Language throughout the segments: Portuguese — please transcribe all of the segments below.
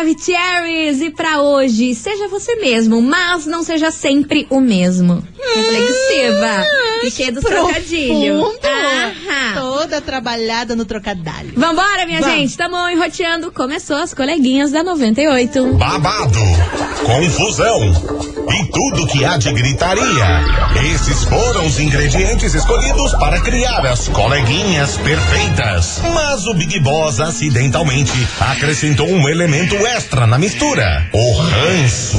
Maravicheries! E pra hoje, seja você mesmo, mas não seja sempre o mesmo. Reflexiva. E cheia dos trocadilhos. Aham. Toda trabalhada no trocadilho. Vambora, minha Vamos. gente. Tamo enroteando. Começou as coleguinhas da 98. babado, confusão e tudo que há de gritaria. Esses foram os ingredientes escolhidos para criar as coleguinhas perfeitas. Mas o Big Boss acidentalmente acrescentou um elemento extra na mistura: o ranço.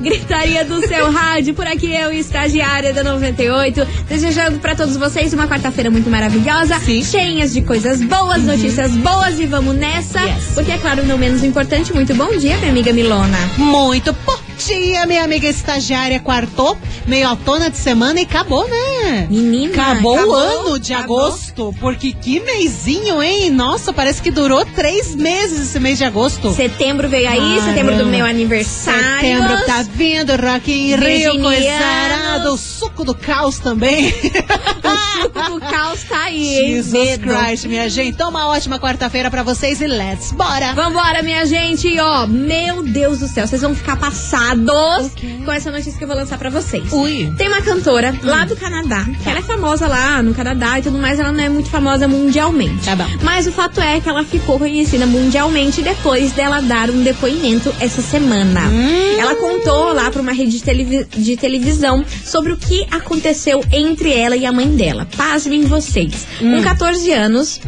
Gritaria do seu rádio, por aqui eu, estagiária da 98, desejando pra todos vocês uma quarta-feira muito maravilhosa, cheias de coisas boas, notícias boas e vamos nessa, Yes. porque é claro, não menos importante, muito bom dia, minha amiga Milona. Muito bom dia, minha amiga estagiária. Quartou, meio autona de semana e acabou, né? Menina, Acabou, o acabou, ano de acabou. agosto. Porque que mêsinho, hein? Nossa, parece que durou três meses esse mês de agosto. Setembro veio aí, Caramba. setembro do meu aniversário. Setembro tá vindo, Rock in Rio, coisarada, o suco do caos também. O suco do caos tá aí, hein? Jesus Medo. Christ, minha gente. Então, uma ótima quarta-feira pra vocês e let's bora! Vambora, minha gente. Ó, meu Deus do céu, vocês vão ficar passados com essa notícia que eu vou lançar pra vocês. Ui. Tem uma cantora lá do Canadá, que ela é famosa lá no Canadá e tudo mais, ela não é muito famosa mundialmente. Tá bom. Mas o fato é que ela ficou conhecida mundialmente depois dela dar um depoimento essa semana. Hum. Ela contou lá pra uma rede de, televi- de televisão sobre o que aconteceu entre ela e a mãe dela. Pasmem vocês. Hum. Com 14 anos,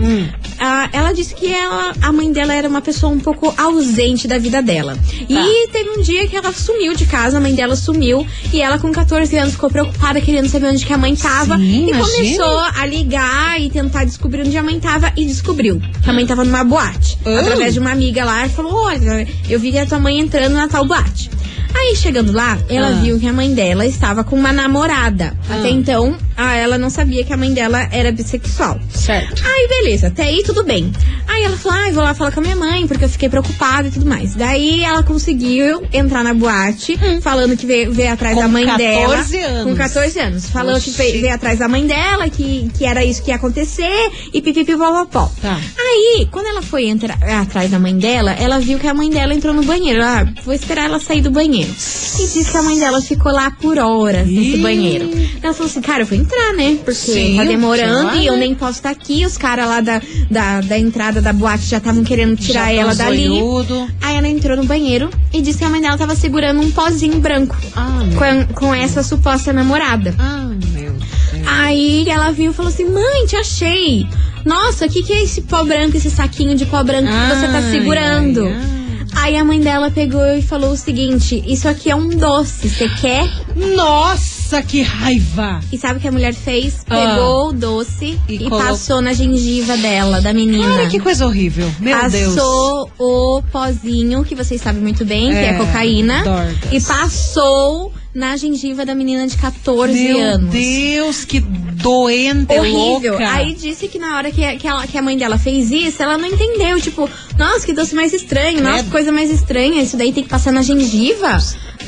ah, ela disse que ela- a mãe dela era uma pessoa um pouco ausente da vida dela. Tá. E teve um dia que ela sumiu de casa, a mãe dela sumiu, e ela com 14 anos ficou preocupada, querendo saber onde que a mãe tava. Sim, e imagina. começou a ligar e tentar descobrir onde a mãe tava, e descobriu que a mãe tava numa boate. Oh. Através de uma amiga lá, e falou: Olha, eu vi a tua mãe entrando na tal boate. Aí, chegando lá, ela Ah. viu que a mãe dela estava com uma namorada. Até então, ah, ela não sabia que a mãe dela era bissexual. Certo. Aí, beleza, até aí tudo bem. Aí ela falou, ai, vou lá falar com a minha mãe, porque eu fiquei preocupada e tudo mais. Daí ela conseguiu entrar na boate, falando que veio, veio atrás Com da mãe 14 dela. anos. Com 14 anos. Falou que veio, veio atrás da mãe dela, que, que era isso que ia acontecer, e pipipipopopó. Tá. Aí, quando ela foi entrar atrás da mãe dela, ela viu que a mãe dela entrou no banheiro. Ah, vou esperar ela sair do banheiro. E disse que a mãe dela ficou lá por horas nesse banheiro. Ela falou assim, cara, eu vou entrar, né? Porque Sim, tá demorando e eu nem posso estar aqui. Os caras lá da, da, da entrada da boate já estavam querendo tirar Já ela dali. zoiudo. Aí ela entrou no banheiro e disse que a mãe dela tava segurando um pozinho branco Ah, com, com essa suposta namorada. ah, meu Deus. Aí ela viu e falou assim: Mãe, te achei. Nossa, o que, que é esse pó branco, esse saquinho de pó branco que você tá segurando? ai, ai. Aí a mãe dela pegou e falou o seguinte: Isso aqui é um doce, você quer? Nossa, que raiva! E sabe o que a mulher fez? Ah. Pegou o doce E e, passou na gengiva dela, da menina. Cara, que coisa horrível. Meu Deus. passou o pozinho, que vocês sabem muito bem, que é É, cocaína. dorgas. E passou na gengiva da menina de 14 Meu anos. Deus, que doente, Horrível. louca. Aí disse que na hora que, a- que, ela- que a mãe dela fez isso, ela não entendeu. Tipo, nossa, que doce mais estranho. Nossa, Credo. que coisa mais estranha. Isso daí tem que passar na gengiva.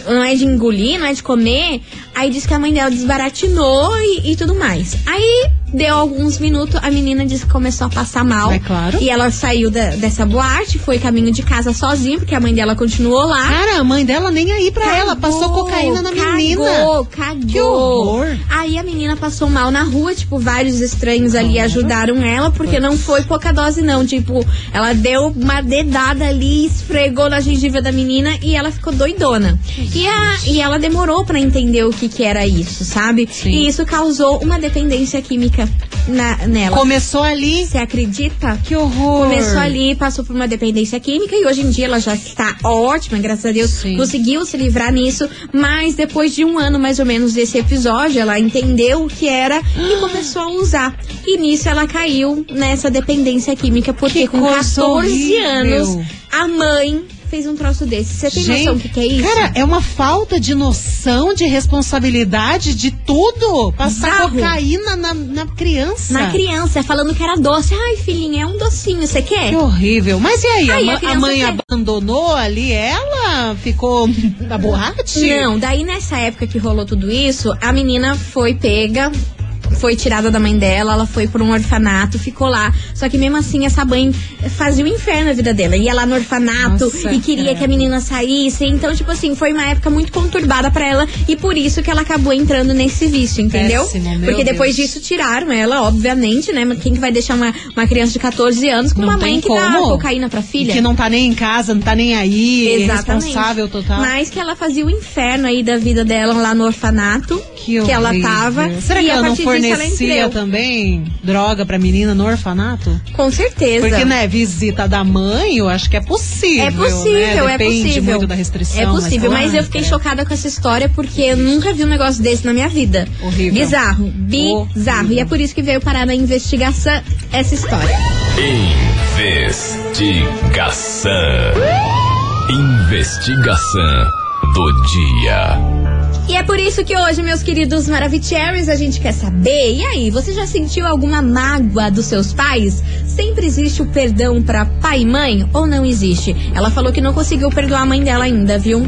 Não é de engolir, não é de comer. Aí disse que a mãe dela desbaratinou e, e tudo mais. Aí deu alguns minutos, a menina disse que começou a passar mal. É claro. E ela saiu da- dessa boate, foi caminho de casa sozinha, porque a mãe dela continuou lá. Cara, a mãe dela nem aí pra ela. Passou Cagou, cocaína na menina. Cagou, cagou. Que horror. Aí a menina passou mal na rua, tipo, vários estranhos ali ajudaram ela, porque não foi pouca dose, não. Tipo, ela deu uma dedada ali, esfregou na gengiva da menina e ela ficou doidona. E, a, e ela demorou pra entender o que, que era isso, sabe? Sim. E isso causou uma dependência química na, nela. Começou ali. Você acredita? Que horror. Começou ali, passou por uma dependência química e hoje em dia ela já está ótima, graças a Deus, Sim. conseguiu se livrar nisso. Mas depois de um ano mais ou menos desse episódio, ela entendeu o que era e começou a usar. E nisso ela caiu nessa dependência química, porque Que com coisa 14 horrível. anos a mãe fez um troço desse. Você tem Gente, noção do que, que é isso? Cara, é uma falta de noção, de responsabilidade de tudo. Passar Bizarro. cocaína na, na criança. Na criança, falando que era doce. Ai, filhinha, é um docinho, você quer? Que horrível. Mas e aí? Aí a, a mãe quer. abandonou ali ela? Ficou na borracha? Não, daí nessa época que rolou tudo isso, a menina foi pega. Foi tirada da mãe dela, ela foi pra um orfanato, ficou lá. Só que mesmo assim, essa mãe fazia o inferno na vida dela. Ia lá no orfanato Nossa, e queria credo. que a menina saísse. Então, tipo assim, foi uma época muito conturbada pra ela. E por isso que ela acabou entrando nesse vício, entendeu? Péssimo, Porque depois Deus. disso tiraram ela, obviamente, né? Mas quem que vai deixar uma, uma criança de 14 anos com Não uma mãe que dá como. cocaína pra filha? Que não tá nem em casa, não tá nem aí. Exatamente. Responsável total. Mas que ela fazia o inferno aí da vida dela lá no orfanato. Que, ela horrível. tava. Será e que a ela não ela fornecia também droga pra menina no orfanato? Com certeza. Porque, né, visita da mãe, eu acho que é possível. É possível, né? é Depende possível. muito da restrição. É possível, mas, ai, eu fiquei credo. chocada com essa história porque eu nunca vi um negócio desse na minha vida. Horrível. Bizarro, bizarro. Horrível. E é por isso que veio parar na investigação essa história. Investigação. Investigação do dia. É por isso que hoje, meus queridos Maravicheries, a gente quer saber. E aí, você já sentiu alguma mágoa dos seus pais? Sempre existe o perdão pra pai e mãe ou não existe? Ela falou que não conseguiu perdoar a mãe dela ainda, viu?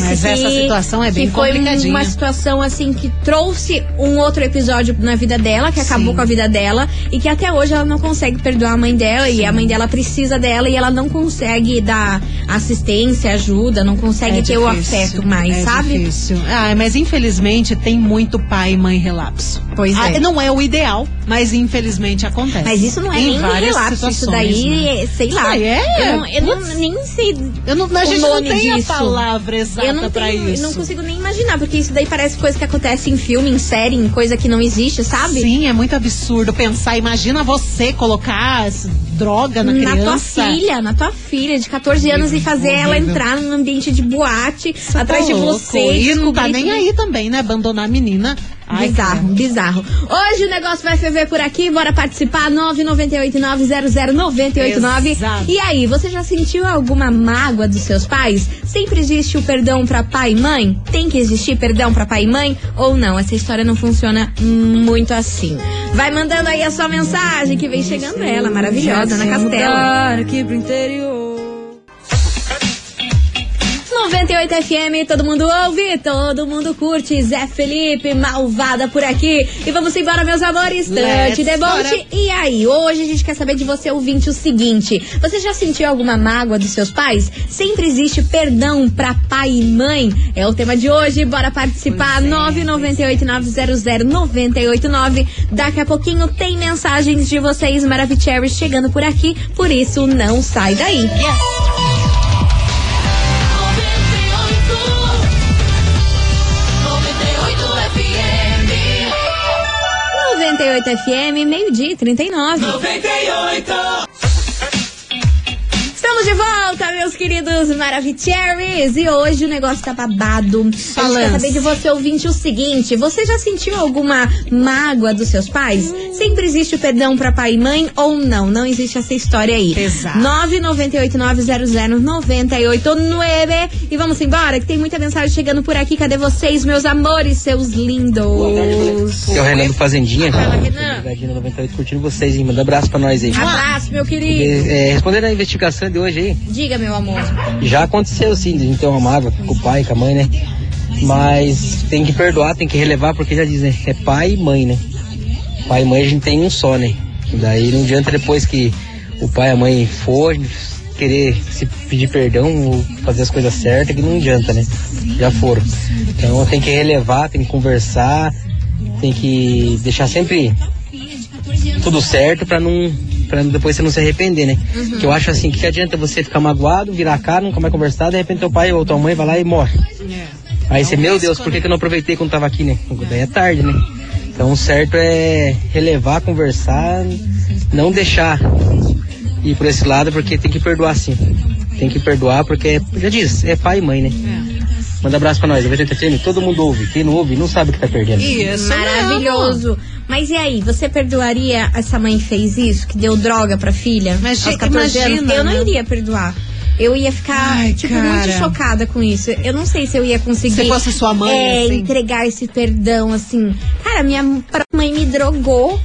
mas essa situação é bem que foi uma situação assim que trouxe um outro episódio na vida dela, que acabou Sim. com a vida dela e que até hoje ela não consegue perdoar a mãe dela e a mãe dela precisa dela e ela não consegue dar assistência, ajuda, não consegue É ter o difícil, afeto mais, é sabe? Difícil. Ah, mas infelizmente tem muito pai e mãe relapso. Pois Ah, é. não é o ideal, mas infelizmente acontece. Mas isso não é Em nem relapso, isso daí, né? sei Isso lá. aí é? Eu, não, eu não- nem sei. Eu não, a gente não tem disso. a palavra exata Eu não, pra isso. eu não consigo nem imaginar, porque isso daí parece coisa que acontece em filme, em série, em coisa que não existe, sabe? Sim, é muito absurdo pensar. Imagina você colocar droga na, na tua criança. filha, na tua filha de 14 anos e fazer ela entrar num ambiente de boate Você atrás tá de você. E não tá nem aí também, né? Abandonar a menina. Ai, bizarro, credo. bizarro. Hoje o negócio vai ferver por aqui, bora participar, 998900989. Exato. E aí, você já sentiu alguma mágoa dos seus pais? Sempre existe o perdão pra pai e mãe? Tem que existir perdão pra pai e mãe? Ou não? Essa história não funciona muito assim. Vai mandando aí a sua mensagem, que vem chegando ela, maravilhosa, na Castela. aqui pro interior. 98 FM, todo mundo ouve, todo mundo curte. Zé Felipe, malvada por aqui. E vamos embora, meus amores. Tante bora. E aí, hoje a gente quer saber de você, ouvinte, o seguinte: você já sentiu alguma mágoa dos seus pais? Sempre existe perdão pra pai e mãe? É o tema de hoje. Bora participar. 998-900-989. Daqui a pouquinho tem mensagens de vocês, Maravicheries, chegando por aqui. Por isso, não sai daí. 98 FM, meio-dia e 39. 98! Estamos de volta, meus queridos Maravicheries! E hoje o negócio tá babado. Quer Falance. saber de você, ouvinte, o seguinte: você já sentiu alguma mágoa dos seus pais? Sempre existe o perdão pra pai e mãe ou não? Não existe essa história aí. Exato. 998900989. E vamos embora, que tem muita mensagem chegando por aqui. Cadê vocês, meus amores, seus lindos? É o Renan do Fazendinha. Fala, Renan. Ligadinho 98 curtindo vocês, hein? Manda abraço pra nós aí. Abraço, meu querido. É, respondendo a investigação de hoje aí, Diga, meu amor. já aconteceu sim, de gente ter uma mágoa com o pai, com a mãe, né? Mas tem que perdoar, tem que relevar, porque já dizem, é pai e mãe, né? Pai e mãe a gente tem um só, né? Daí não adianta depois que o pai e a mãe for querer se pedir perdão ou fazer as coisas certas, que não adianta, né? Já foram. Então tem que relevar, tem que conversar, tem que deixar sempre tudo certo pra não para depois você não se arrepender, né? Que eu acho assim, que adianta você ficar magoado, virar a cara, nunca mais conversar, de repente teu pai ou tua mãe vai lá e morre. Aí você, meu Deus, por que, que eu não aproveitei quando tava aqui, né? Daí é tarde, né? Então o certo é relevar, conversar, não deixar ir por esse lado, porque tem que perdoar sim. Tem que perdoar, porque, já diz, é pai e mãe, né? Manda abraço pra nós, 90 FM, todo mundo ouve. Quem não ouve, não sabe o que tá perdendo. Isso Maravilhoso. Mas e aí, você perdoaria essa mãe que fez isso, que deu droga pra filha? Mas, aos gente, 14 anos? imagina, Eu não né? iria perdoar. eu ia ficar, Ai, tipo, cara. muito chocada com isso. Eu não sei se eu ia conseguir. Se fosse sua mãe, é, assim. entregar esse perdão, assim. Cara, minha mãe me drogou.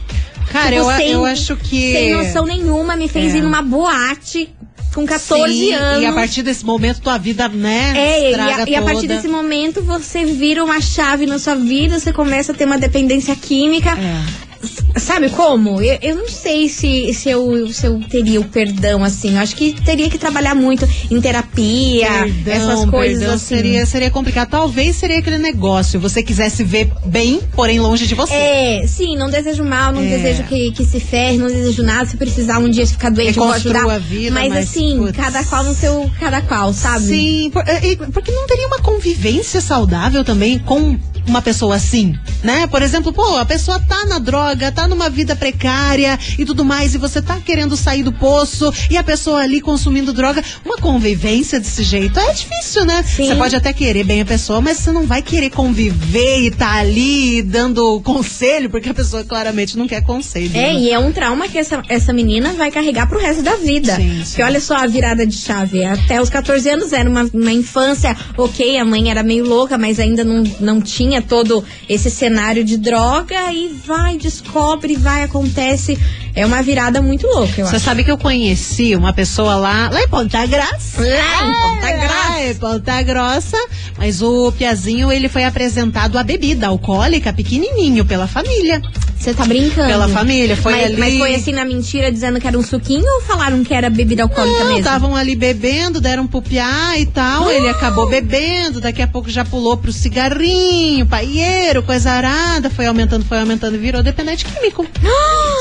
Cara, Tipo, eu, sem- eu acho que. Sem noção nenhuma, me fez É. ir numa boate com 14 Sim, anos. E a partir desse momento, tua vida, né? É, e a, e a partir desse momento você vira uma chave na sua vida, você começa a ter uma dependência química. É. Sabe como? Eu, eu não sei se, se, eu, se eu teria o perdão, assim. Eu acho que teria que trabalhar muito em terapia, Perdão, essas coisas assim. Seria, seria complicado. Talvez seria aquele negócio. Você quisesse ver bem, porém longe de você. É, sim, não desejo mal, não É. desejo que, que se ferre, não desejo nada. Se precisar um dia ficar doente, eu vou ajudar. a vida, mas, mas, assim, putz. cada qual no seu cada qual, sabe? Sim, por- é, é, porque não teria uma convivência saudável também com uma pessoa assim, né? Por exemplo, pô, a pessoa tá na droga, tá numa vida precária e tudo mais, e você tá querendo sair do poço e a pessoa ali consumindo droga, uma convivência desse jeito é difícil, né? Você pode até querer bem a pessoa, mas você não vai querer conviver e tá ali dando conselho, porque a pessoa claramente não quer conselho. É, né? e é um trauma que essa, essa menina vai carregar pro resto da vida. Sim, sim. Porque olha só a virada de chave. Até os 14 anos era uma, uma infância, ok, a mãe era meio louca, mas ainda não, não tinha todo esse cenário de droga. E vai, descobre, vai, acontece. É uma virada muito louca, eu Você acho. sabe que eu conheci uma pessoa lá, lá em Ponta Grossa. Lá em Ponta Grossa. Lá em Ponta Grossa. Mas o Piazinho, ele foi apresentado a bebida alcoólica pequenininho pela família. Você tá brincando? Pela família, foi mas, ali. mas foi assim na mentira, dizendo que era um suquinho ou falaram que era bebida alcoólica Não, mesmo? estavam ali bebendo, deram piá e tal. Ele acabou bebendo, daqui a pouco já pulou pro cigarrinho, paieiro, coisa arada. Foi aumentando, foi aumentando e virou dependente químico.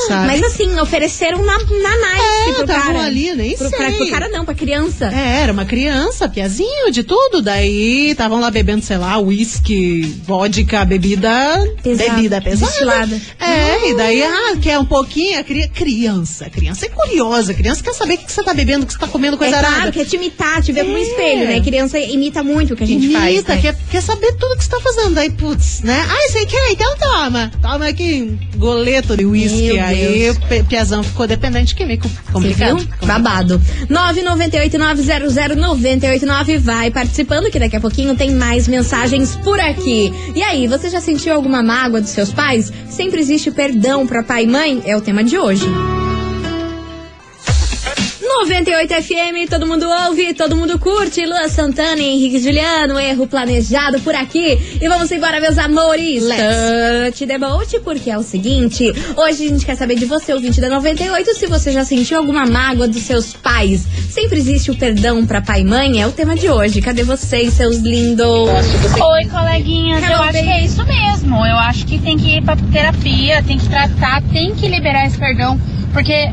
sabe? Mas assim, ofereceram na, na nice É, pro cara. ali, nem pro, sei. pra- pro cara não, pra criança. É, era uma criança, piazinho, de tudo. Daí estavam lá bebendo, sei lá, uísque, vodka, bebida. Pesada, Bebida pesada. destilada. É, e daí, ah, quer um pouquinho? Criança. Criança é curiosa. Criança quer saber o que você tá bebendo, o que você tá comendo, coisa é claro, quer te imitar, te ver um É. espelho, né? Criança imita muito o que a gente faz. Imita, né? quer, quer saber tudo que você tá fazendo. Daí, putz, né? Ah, você quer? Então toma. Toma aqui um goleto de uísque. Aí o Piazão ficou dependente químico. Complicado. viu? Babado. 998-900-989 vai participando, que daqui a pouquinho tem mais mensagens por aqui. E aí, você já sentiu alguma mágoa dos seus pais? Sempre existe perdão pra pai e mãe? É o tema de hoje. 98 FM, todo mundo ouve, todo mundo curte. Lua Santana e Henrique Juliano, erro planejado por aqui. E vamos embora, meus amores. The boat, porque é o seguinte: hoje a gente quer saber de você, ouvinte da 98, se você já sentiu alguma mágoa dos seus pais. Sempre existe o perdão pra pai e mãe? É o tema de hoje. Cadê vocês, seus lindos? Oi, coleguinhas. Hello, eu acho que é isso mesmo. Eu acho que tem que ir pra terapia, tem que tratar, tem que liberar esse perdão. Porque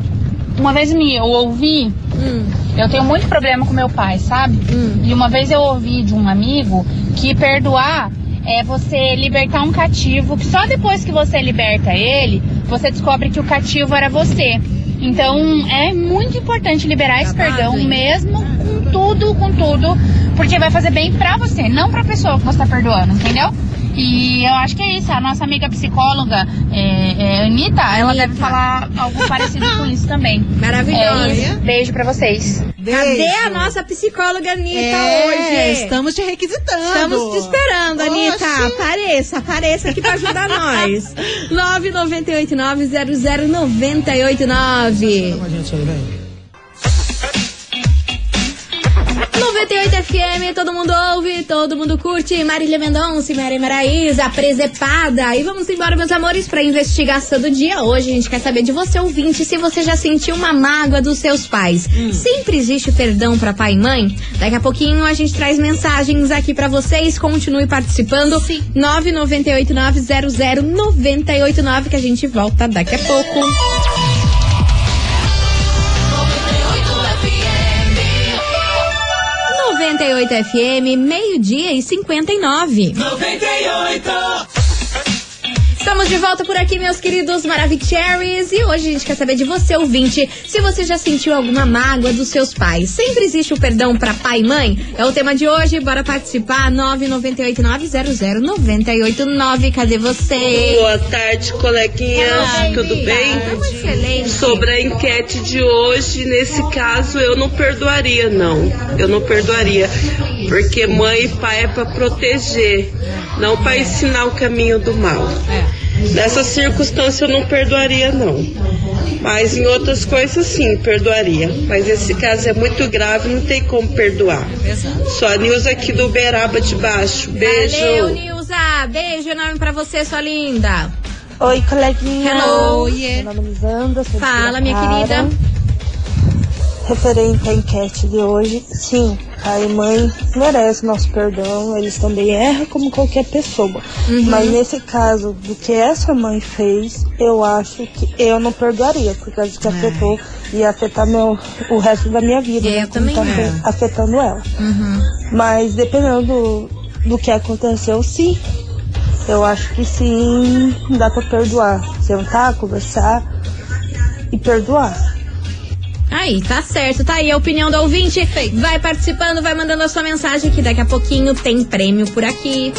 uma vez me, eu ouvi, Hum, eu tenho muito problema com meu pai, sabe? hum. E uma vez eu ouvi de um amigo que perdoar é você libertar um cativo, que só depois que você liberta ele, você descobre que o cativo era você. Então é muito importante liberar esse perdão, mesmo com tudo, com tudo, porque vai fazer bem pra você, não pra pessoa que você tá perdoando, entendeu? E eu acho que é isso. A nossa amiga psicóloga, é, é, Anitta, ela Anitta. deve falar algo parecido com isso também. Maravilhosa. É isso. Beijo pra vocês. Cadê Beijo. a nossa psicóloga Anitta É, hoje? estamos te requisitando. Estamos te esperando, Anitta. Oxi. Apareça, apareça aqui pra ajudar nós. 998900989. 98 FM, todo mundo ouve, todo mundo curte. Marília Mendonça e Mary Maraíza, presepada. E vamos embora, meus amores, pra investigação do dia. Hoje a gente quer saber de você, ouvinte, se você já sentiu uma mágoa dos seus pais. Sempre existe perdão pra pai e mãe? Daqui a pouquinho a gente traz mensagens aqui pra vocês. Continue participando. Sim. 998900989 que a gente volta daqui a pouco. 98 FM, meio-dia e 59. 98! Estamos de volta por aqui, meus queridos Maravicheries. E hoje a gente quer saber de você, ouvinte, se você já sentiu alguma mágoa dos seus pais. Sempre existe o perdão para pai e mãe? É o tema de hoje. Bora participar. 998900989. Cadê você? Boa tarde, coleguinhas. Tudo amiga. bem? Excelente. Sobre a enquete de hoje, nesse caso, eu não perdoaria, não. Eu não perdoaria. Porque mãe e pai é para proteger, não para ensinar o caminho do mal. Nessa circunstância, eu não perdoaria, não. Mas em outras coisas, sim, perdoaria. Mas esse caso é muito grave, não tem como perdoar. Só a Nilza aqui do Uberaba de Baixo. Beijo. Valeu, Nilza. Beijo enorme pra você, sua linda. Oi, coleguinha. Hello. Meu nome é Lisandra. Fala, minha querida. Referente à enquete de hoje, sim, pai e mãe merecem nosso perdão, eles também erram como qualquer pessoa. Uhum. Mas nesse caso, do que essa mãe fez, eu acho que eu não perdoaria, por causa que afetou e afetar meu, o resto da minha vida. É, eu né, como também tá afe- afetando ela. Uhum. Mas dependendo do, do que aconteceu, sim. Eu acho que sim, dá pra perdoar. Sentar, conversar e perdoar. Aí, tá certo, tá aí a opinião do ouvinte. Vai participando, vai mandando a sua mensagem que daqui a pouquinho tem prêmio por aqui.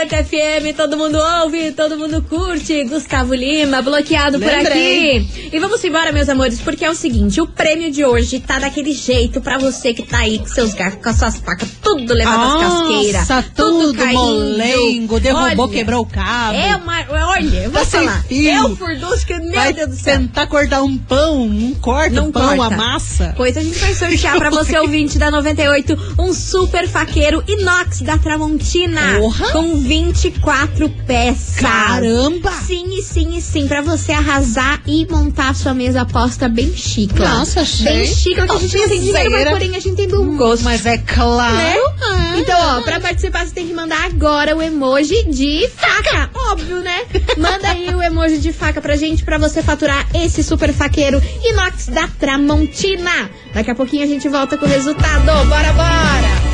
98 FM, todo mundo ouve, todo mundo curte. Gustavo Lima, bloqueado Lembrei. por aqui. E vamos embora, meus amores, porque é o seguinte: o prêmio de hoje tá daquele jeito pra você que tá aí com seus garfos, com as suas facas, tudo levado às casqueiras. Nossa, tudo caindo. molengo, derrubou, Olha, quebrou o cabo. É uma. Olha, eu vou Tá falar. fio. É o furdunço que, meu Vai Deus do céu. tentar cortar um pão, um corta Não o pão, corta. a massa. Pois a gente vai sortear pra você, ouvinte da 98, um super faqueiro inox da Tramontina. Porra! Com 24 peças. Caramba! Sim, e sim, e sim, pra você arrasar e montar a sua mesa aposta bem chique. Nossa, achei. Bem chique, porque a gente não tem dinheiro, mas porém a gente tem bom gosto. Mas é claro. Né? Ah. Então, ó, pra participar você tem que mandar agora o emoji de faca. Óbvio, né? Manda aí o emoji de faca pra gente pra você faturar esse super faqueiro inox da Tramontina. Daqui a pouquinho a gente volta com o resultado. Bora, bora!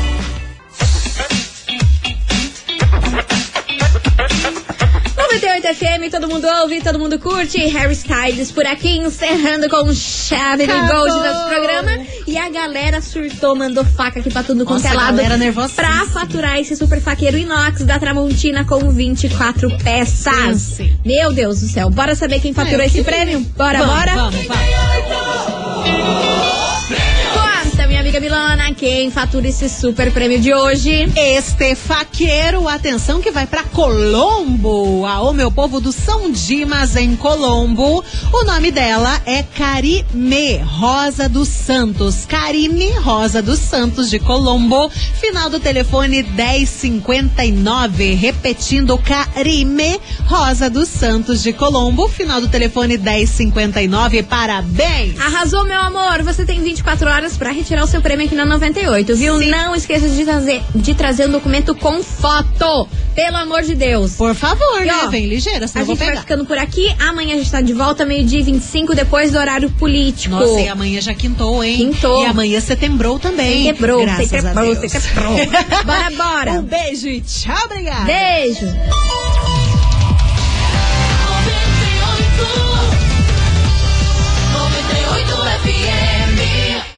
98 FM, todo mundo ouve, todo mundo curte. Harry Styles por aqui, encerrando com chave de gold nosso programa. E a galera surtou, mandou faca aqui pra tudo quanto é lado. galera nervosíssima. Pra faturar esse super faqueiro inox da Tramontina com 24 peças. Pense. Meu Deus do céu. Bora saber quem faturou eu esse queria. prêmio? Bora, Vamos, bora? Vamos, vamos. Milona, quem fatura esse super prêmio de hoje? Este faqueiro, atenção que vai pra Colombo. Aô, meu povo do São Dimas, em Colombo. O nome dela é Carime Rosa dos Santos. Carime Rosa dos Santos, de Colombo. Final do telefone 1059. Repetindo, Carime Rosa dos Santos, de Colombo. Final do telefone 1059. Parabéns! Arrasou, meu amor. Você tem 24 horas pra retirar o seu prêmio aqui na 98, viu? Não esqueça de trazer, de trazer um documento com foto. Pelo amor de Deus. Por favor, E, né? ó, Vem ligeira, A senão eu vou gente vai ficando por aqui. Amanhã a gente tá de volta, meio-dia e 25, depois do horário político. Nossa, e amanhã já quintou, hein? Quintou. E amanhã setembrou também. Quebrou, a você quebrou. Bora, bora. Um beijo e tchau, obrigada. Beijo.